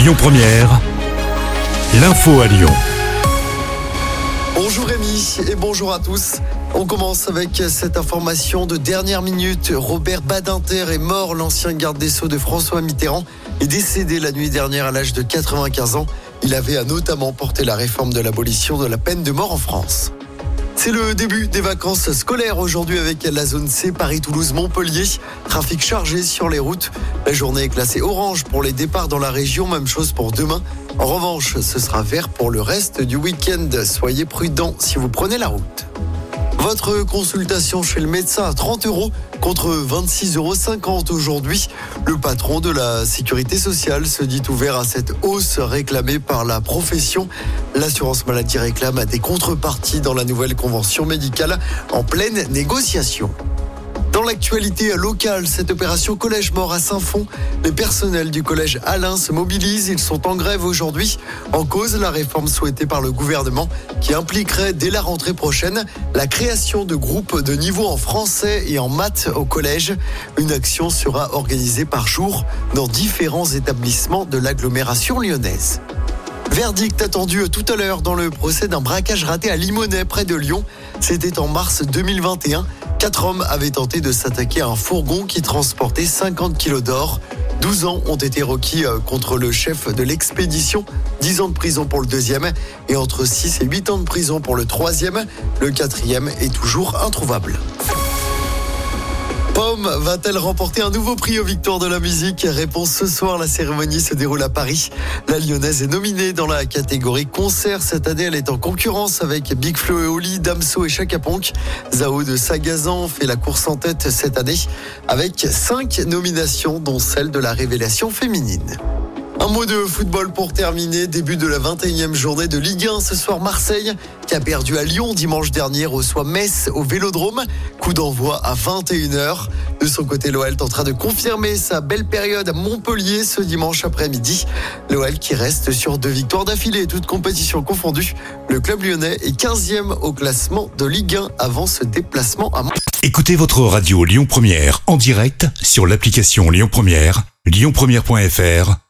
Lyon Première, l'info à Lyon. Bonjour Rémi et bonjour à tous. On commence avec cette information de dernière minute. Robert Badinter est mort. L'ancien garde des Sceaux de François Mitterrand est décédé la nuit dernière à l'âge de 95 ans. Il avait notamment porté la réforme de l'abolition de la peine de mort en France. C'est le début des vacances scolaires aujourd'hui avec la zone C Paris-Toulouse-Montpellier. Trafic chargé sur les routes. La journée est classée orange pour les départs dans la région, même chose pour demain. En revanche, ce sera vert pour le reste du week-end. Soyez prudents si vous prenez la route. Votre consultation chez le médecin à 30 euros contre 26,50 euros aujourd'hui. Le patron de la sécurité sociale se dit ouvert à cette hausse réclamée par la profession. L'assurance maladie réclame des contreparties dans la nouvelle convention médicale en pleine négociation. Dans l'actualité locale, cette opération Collège Mort à Saint-Fond, les personnels du collège Alain se mobilisent. Ils sont en grève aujourd'hui. En cause, la réforme souhaitée par le gouvernement qui impliquerait dès la rentrée prochaine la création de groupes de niveau en français et en maths au collège. Une action sera organisée par jour dans différents établissements de l'agglomération lyonnaise. Verdict attendu tout à l'heure dans le procès d'un braquage raté à Limonest près de Lyon. C'était en mars 2021. Quatre hommes avaient tenté de s'attaquer à un fourgon qui transportait 50 kilos d'or. 12 ans ont été requis euh, contre le chef de l'expédition, 10 ans de prison pour le deuxième et entre 6 et 8 ans de prison pour le troisième. Le quatrième est toujours introuvable. Va-t-elle remporter un nouveau prix aux victoires de la musique Réponse ce soir, la cérémonie se déroule à Paris. La lyonnaise est nominée dans la catégorie concert. Cette année, elle est en concurrence avec Big Flo et Oli, Damso et Chaka Ponk. Zao de Sagazan fait la course en tête cette année avec cinq nominations, dont celle de la révélation féminine. Mot de football pour terminer. Début de la 21e journée de Ligue 1. Ce soir, Marseille, qui a perdu à Lyon dimanche dernier, reçoit Metz au Vélodrome. Coup d'envoi à 21h. De son côté, l'OL train de confirmer sa belle période à Montpellier ce dimanche après-midi. L'OL qui reste sur deux victoires d'affilée, toutes compétitions confondues. Le club lyonnais est 15e au classement de Ligue 1 avant ce déplacement à Montpellier. Écoutez votre radio Lyon Première en direct sur l'application Lyon Première, lyonpremière.fr